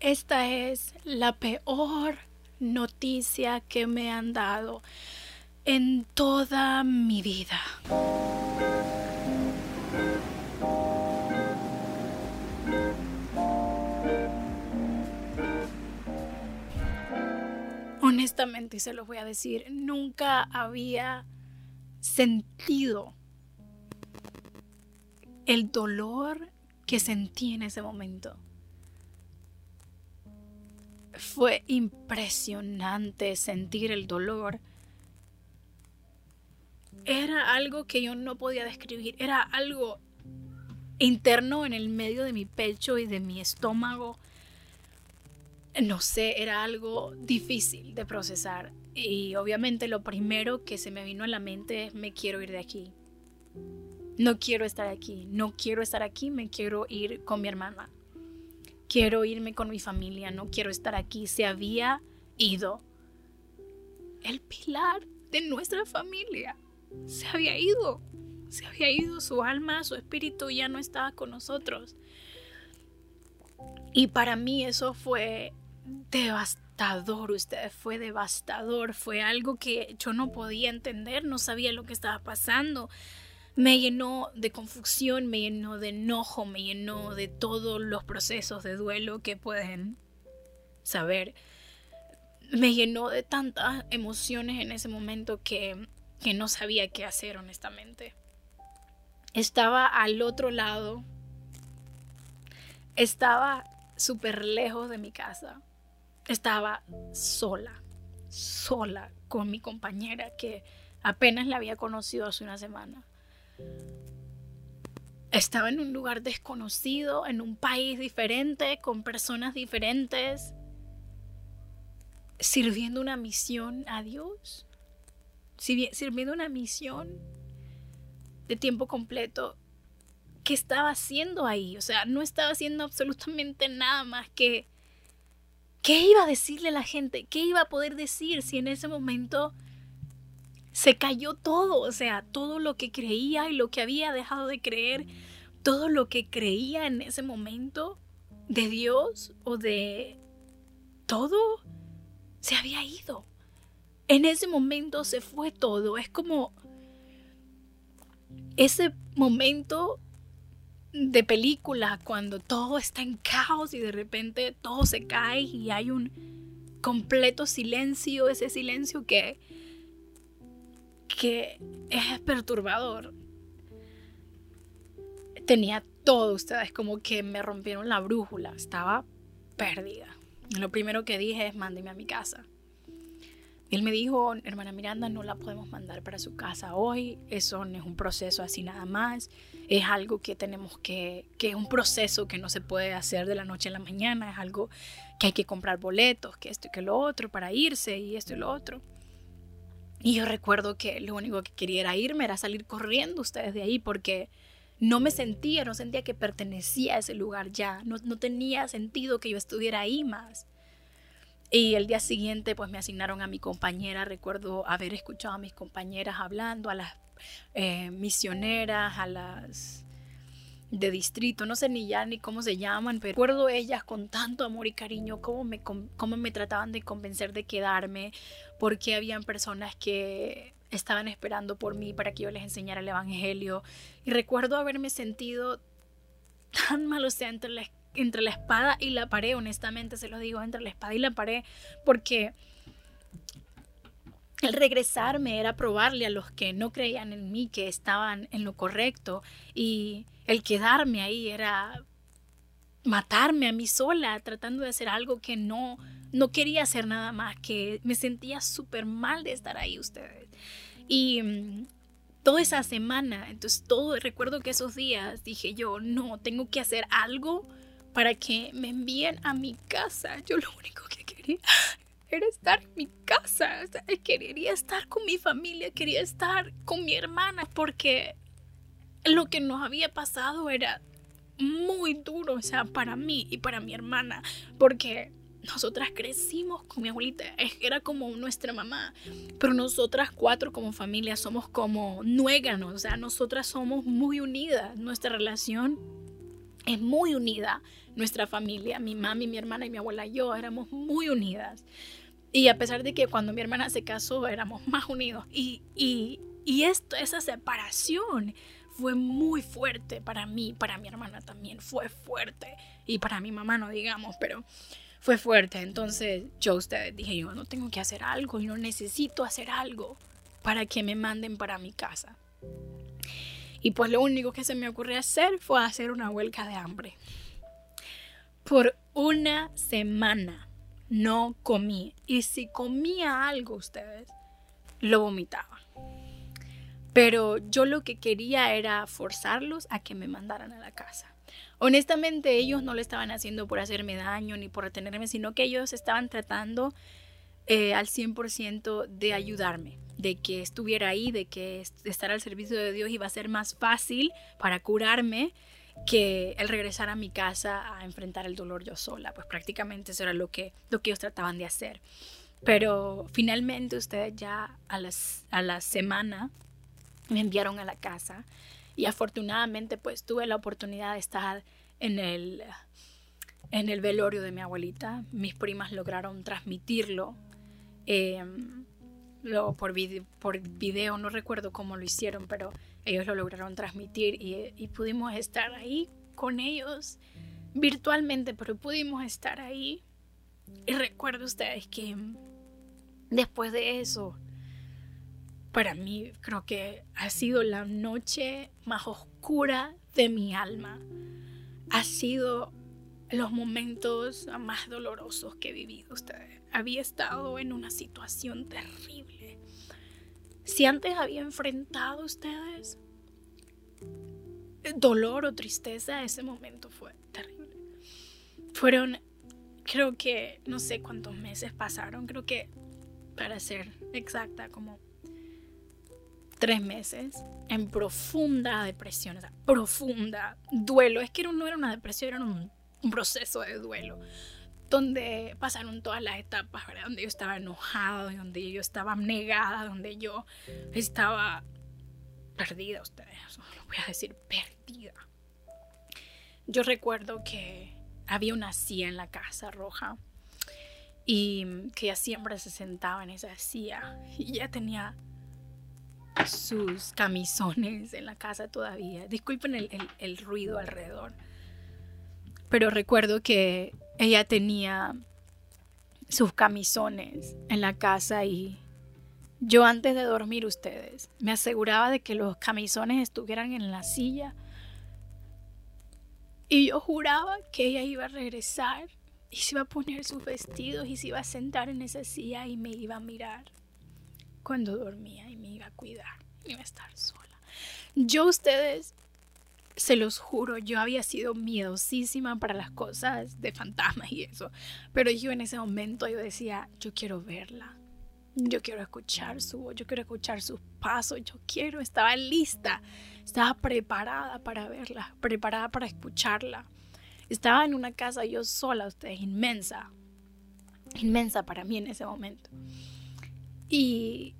Esta es la peor noticia que me han dado en toda mi vida. Honestamente, se los voy a decir, nunca había sentido el dolor que sentí en ese momento. Fue impresionante sentir el dolor. Era algo que yo no podía describir, era algo interno en el medio de mi pecho y de mi estómago. No sé, era algo difícil de procesar. Y obviamente lo primero que se me vino a la mente es me quiero ir de aquí. No quiero estar aquí, no quiero estar aquí, me quiero ir con mi hermana quiero irme con mi familia, no quiero estar aquí. Se había ido el pilar de nuestra familia. Se había ido. Se había ido su alma, su espíritu ya no estaba con nosotros. Y para mí eso fue devastador, usted fue devastador, fue algo que yo no podía entender, no sabía lo que estaba pasando me llenó de confusión, me llenó de enojo, me llenó de todos los procesos de duelo que pueden saber. Me llenó de tantas emociones en ese momento que, que no sabía qué hacer honestamente. Estaba al otro lado, estaba súper lejos de mi casa, estaba sola, sola con mi compañera que apenas la había conocido hace una semana. Estaba en un lugar desconocido, en un país diferente, con personas diferentes, sirviendo una misión a Dios, sirviendo una misión de tiempo completo. ¿Qué estaba haciendo ahí? O sea, no estaba haciendo absolutamente nada más que... ¿Qué iba a decirle a la gente? ¿Qué iba a poder decir si en ese momento se cayó todo, o sea, todo lo que creía y lo que había dejado de creer, todo lo que creía en ese momento de Dios o de todo, se había ido. En ese momento se fue todo. Es como ese momento de película cuando todo está en caos y de repente todo se cae y hay un completo silencio, ese silencio que que es perturbador. Tenía todo, ustedes como que me rompieron la brújula, estaba perdida. Lo primero que dije es mándeme a mi casa. él me dijo, hermana Miranda, no la podemos mandar para su casa hoy, eso no es un proceso así nada más, es algo que tenemos que, que es un proceso que no se puede hacer de la noche a la mañana, es algo que hay que comprar boletos, que esto y que lo otro para irse y esto y lo otro. Y yo recuerdo que lo único que quería era irme, era salir corriendo ustedes de ahí porque no me sentía, no sentía que pertenecía a ese lugar ya, no, tenía sentido que yo estuviera ahí más. Y el día siguiente pues me asignaron a mi compañera, recuerdo haber escuchado a mis compañeras hablando, a las eh, misioneras, a las de distrito, no sé ni ya ni cómo se llaman, pero recuerdo ellas con tanto amor y cariño cómo me, cómo me trataban de convencer de quedarme, porque habían personas que estaban esperando por mí para que yo les enseñara el Evangelio. Y recuerdo haberme sentido tan mal, o sea, entre la, entre la espada y la pared, honestamente se lo digo, entre la espada y la pared, porque el regresarme era probarle a los que no creían en mí que estaban en lo correcto y el quedarme ahí era matarme a mí sola tratando de hacer algo que no no quería hacer nada más que me sentía súper mal de estar ahí ustedes. Y mm, toda esa semana entonces todo recuerdo que esos días dije yo no tengo que hacer algo para que me envíen a mi casa yo lo único que quería era estar en mi casa. quería estar con mi familia, quería estar con mi hermana, porque lo que nos había pasado era muy duro, o sea, para mí y para mi hermana, porque nosotras crecimos con mi abuelita, era como nuestra mamá, pero nosotras cuatro como familia somos como nuéganos, o sea, nosotras somos muy unidas, nuestra relación es muy unida nuestra familia, mi mami, mi hermana y mi abuela yo éramos muy unidas. Y a pesar de que cuando mi hermana se casó éramos más unidos. Y, y, y esto, esa separación fue muy fuerte para mí, para mi hermana también fue fuerte. Y para mi mamá no digamos, pero fue fuerte. Entonces yo ustedes dije, yo no tengo que hacer algo, yo necesito hacer algo para que me manden para mi casa. Y pues lo único que se me ocurrió hacer fue hacer una huelga de hambre. Por una semana no comí. Y si comía algo ustedes, lo vomitaba. Pero yo lo que quería era forzarlos a que me mandaran a la casa. Honestamente, ellos no lo estaban haciendo por hacerme daño ni por retenerme, sino que ellos estaban tratando eh, al 100% de ayudarme, de que estuviera ahí, de que estar al servicio de Dios iba a ser más fácil para curarme que el regresar a mi casa a enfrentar el dolor yo sola. Pues prácticamente eso era lo que, lo que ellos trataban de hacer. Pero finalmente ustedes ya a, las, a la semana me enviaron a la casa y afortunadamente pues tuve la oportunidad de estar en el, en el velorio de mi abuelita. Mis primas lograron transmitirlo em, lo, por, por video, no recuerdo cómo lo hicieron, pero ellos lo lograron transmitir y, y pudimos estar ahí con ellos virtualmente, pero pudimos estar ahí. Y recuerdo ustedes que después de eso, para mí creo que ha sido la noche más oscura de mi alma. Ha sido los momentos más dolorosos que he vivido ustedes. Había estado en una situación terrible. Si antes había enfrentado ustedes dolor o tristeza, ese momento fue terrible. Fueron, creo que, no sé cuántos meses pasaron, creo que, para ser exacta, como tres meses en profunda depresión, o sea, profunda duelo. Es que no era una depresión, era un, proceso de duelo, donde pasaron todas las etapas. Donde yo estaba enojada, donde yo estaba negada, donde yo estaba perdida, ustedes, lo voy a decir, perdida. Yo recuerdo que había una silla en la casa roja y que ella siempre se sentaba en esa silla y ya tenía sus camisones en la casa todavía. Disculpen el, ruido alrededor. Pero recuerdo que ella tenía sus camisones en la casa y yo antes de dormir ustedes me aseguraba de que los camisones estuvieran en la silla y yo juraba que ella iba a regresar y se iba a poner sus vestidos y se iba a sentar en esa silla y me iba a mirar cuando dormía y me iba a cuidar, iba a estar sola. Yo ustedes, se los juro, yo había sido miedosísima para las cosas de fantasmas y eso, pero yo en ese momento yo decía, yo quiero verla. Yo quiero escuchar su voz, yo quiero escuchar sus pasos, yo quiero, estaba lista, estaba preparada para verla, preparada para escucharla. Estaba en una casa yo sola, ustedes, inmensa, inmensa para mí en ese momento. Y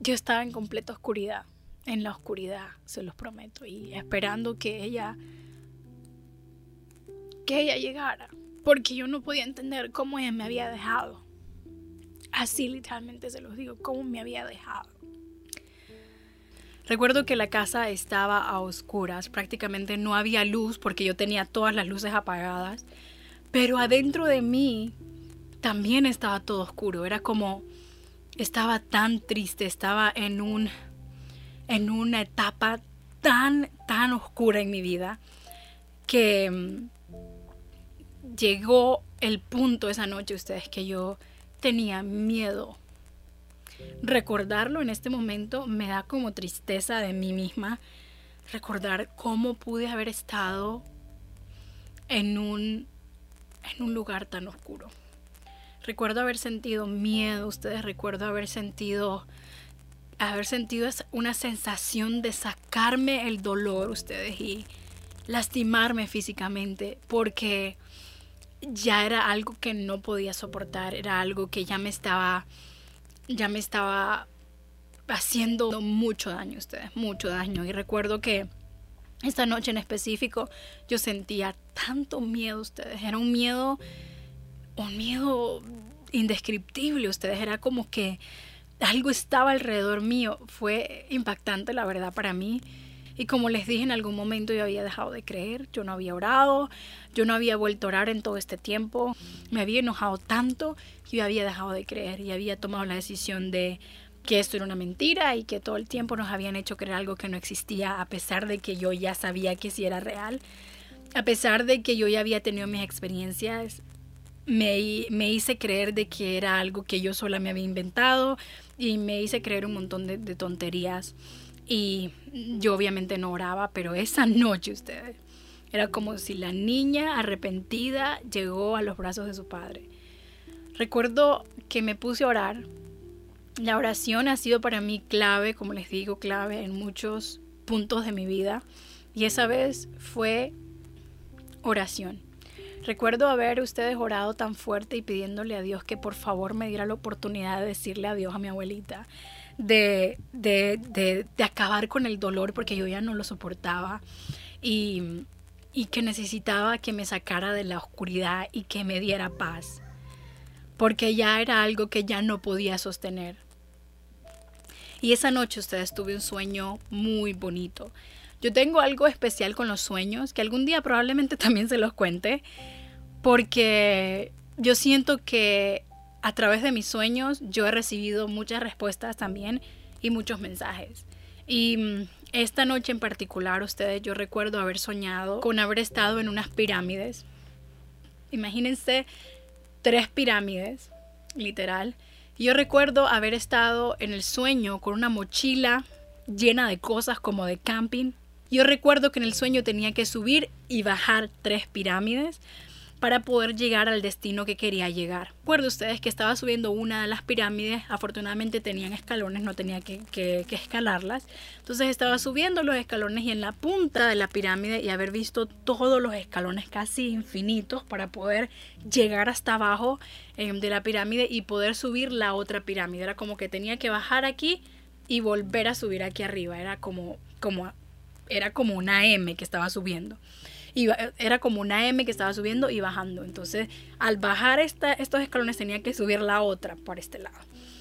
yo estaba en completa oscuridad, en la oscuridad, se los prometo, y esperando que ella, que ella llegara, porque yo no podía entender cómo ella me había dejado. Así literalmente se los digo, cómo me había dejado. Recuerdo que la casa estaba a oscuras, prácticamente no había luz porque yo tenía todas las luces apagadas, pero adentro de mí también estaba todo oscuro, era como estaba tan triste, estaba en un en una etapa tan tan oscura en mi vida que mm, llegó el punto esa noche ustedes que yo tenía miedo. Recordarlo en este momento me da como tristeza de mí misma recordar cómo pude haber estado en un en un lugar tan oscuro. Recuerdo haber sentido miedo, ustedes recuerdo haber sentido haber sentido una sensación de sacarme el dolor ustedes y lastimarme físicamente porque ya era algo que no podía soportar, era algo que ya me estaba ya me estaba haciendo mucho daño ustedes, mucho daño. Y recuerdo que Esta noche en específico yo sentía tanto miedo ustedes, era un miedo, un miedo indescriptible ustedes, era como que algo estaba alrededor mío, fue impactante la verdad para mí. Y como les dije en algún momento yo había dejado de creer, yo no había orado, yo no había vuelto a orar en todo este tiempo, me había enojado tanto que yo había dejado de creer y había tomado la decisión de que esto era una mentira y que todo el tiempo nos habían hecho creer algo que no existía a pesar de que yo ya sabía que sí era real, a pesar de que yo ya había tenido mis experiencias, me, me hice creer de que era algo que yo sola me había inventado y me hice creer un montón de, de tonterías y yo obviamente no oraba, pero esa noche ustedes era como si la niña arrepentida llegó a los brazos de su padre. Recuerdo que me puse a orar la oración ha sido para mí clave, como les digo, clave en muchos puntos de mi vida. Y esa vez fue oración. Recuerdo haber ustedes orado tan fuerte y pidiéndole a Dios que por favor me diera la oportunidad de decirle adiós a mi abuelita, de, de, de, acabar con el dolor porque yo ya no lo soportaba y, y que necesitaba que me sacara de la oscuridad y que me diera paz, porque ya era algo que ya no podía sostener. Y esa noche ustedes tuve un sueño muy bonito. Yo tengo algo especial con los sueños, que algún día probablemente también se los cuente, porque yo siento que a través de mis sueños yo he recibido muchas respuestas también y muchos mensajes. Y mm, esta noche en particular, ustedes, yo recuerdo haber soñado con haber estado en unas pirámides. Imagínense tres pirámides, literal, yo recuerdo haber estado en el sueño con una mochila llena de cosas como de camping. Yo recuerdo que en el sueño tenía que subir y bajar tres pirámides para poder llegar al destino que quería llegar. Recuerdo ustedes que estaba subiendo una de las pirámides, afortunadamente tenían escalones, no tenía que, escalarlas. Entonces estaba subiendo los escalones y en la punta de la pirámide y haber visto todos los escalones casi infinitos para poder llegar hasta abajo eh, de la pirámide y poder subir la otra pirámide. Era como que tenía que bajar aquí y volver a subir aquí arriba. Era como, como, era como una M que estaba subiendo era como una M que estaba subiendo y bajando. Entonces, al bajar esta, estos escalones tenía que subir la otra por este lado.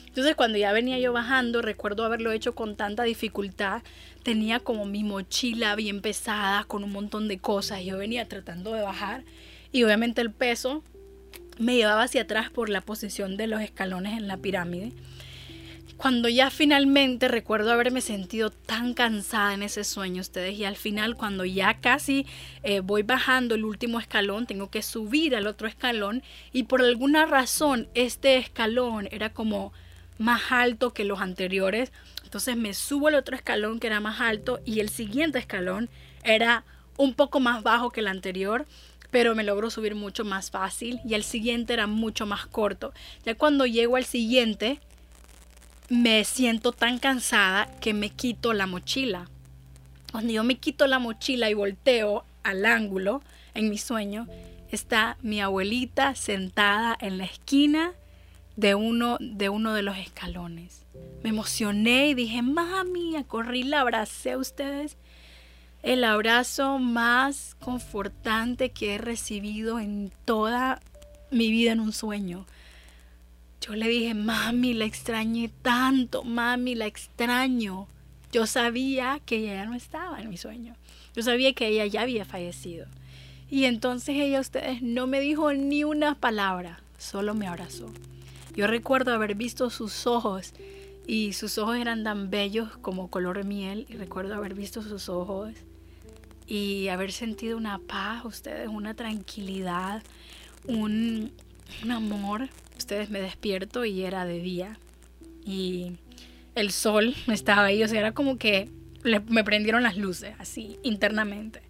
Entonces, cuando ya venía yo bajando, recuerdo haberlo hecho con tanta dificultad. Tenía como mi mochila bien pesada con un montón de cosas. Yo venía tratando de bajar y obviamente el peso me llevaba hacia atrás por la posición de los escalones en la pirámide. Cuando ya finalmente recuerdo haberme sentido tan cansada en ese sueño, ustedes, y al final cuando ya casi eh, voy bajando el último escalón, tengo que subir al otro escalón y por alguna razón este escalón era como más alto que los anteriores. Entonces me subo al otro escalón que era más alto y el siguiente escalón era un poco más bajo que el anterior pero me logro subir mucho más fácil y el siguiente era mucho más corto. Ya cuando llego al siguiente, me siento tan cansada que me quito la mochila. Cuando yo me quito la mochila y volteo al ángulo en mi sueño, está mi abuelita sentada en la esquina de uno de, uno de los escalones. Me emocioné y dije, mami, corrí, la abracé a ustedes. El abrazo más confortante que he recibido en toda mi vida en un sueño. Yo le dije, mami, la extrañé tanto, mami, la extraño. Yo sabía que ella ya no estaba en mi sueño. Yo sabía que ella ya había fallecido. Y entonces ella, ustedes, no me dijo ni una palabra, solo me abrazó. Yo recuerdo haber visto sus ojos y sus ojos eran tan bellos como color miel y recuerdo haber visto sus ojos y haber sentido una paz, ustedes, una tranquilidad, un, un amor ustedes me despierto y era de día y el sol estaba ahí, o sea, era como que me prendieron las luces así internamente.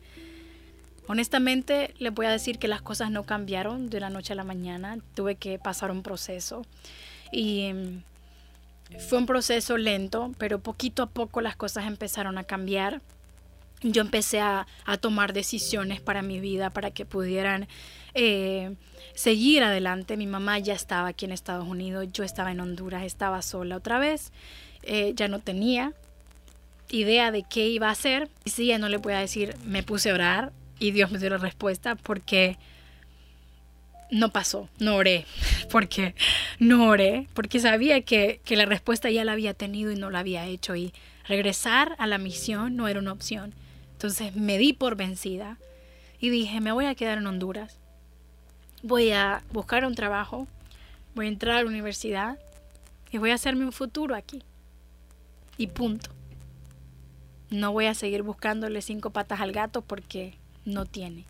Honestamente, les voy a decir que las cosas no cambiaron de la noche a la mañana. Tuve que pasar un proceso y mm, fue un proceso lento, pero poquito a poco las cosas empezaron a cambiar. Yo empecé a, a tomar decisiones para mi vida, para que pudieran eh, seguir adelante. Mi mamá ya estaba aquí en Estados Unidos, yo estaba en Honduras, estaba sola otra vez, eh, ya no tenía idea de qué iba a hacer. Y sí, ya no le podía decir, me puse a orar y Dios me dio la respuesta porque no pasó, no oré, porque no oré, porque sabía que, que la respuesta ya la había tenido y no la había hecho y regresar a la misión no era una opción. Entonces me di por vencida y dije, me voy a quedar en Honduras, voy a buscar un trabajo, voy a entrar a la universidad y voy a hacerme un futuro aquí. Y punto. No voy a seguir buscándole cinco patas al gato porque no tiene.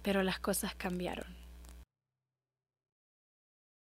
Pero las cosas cambiaron.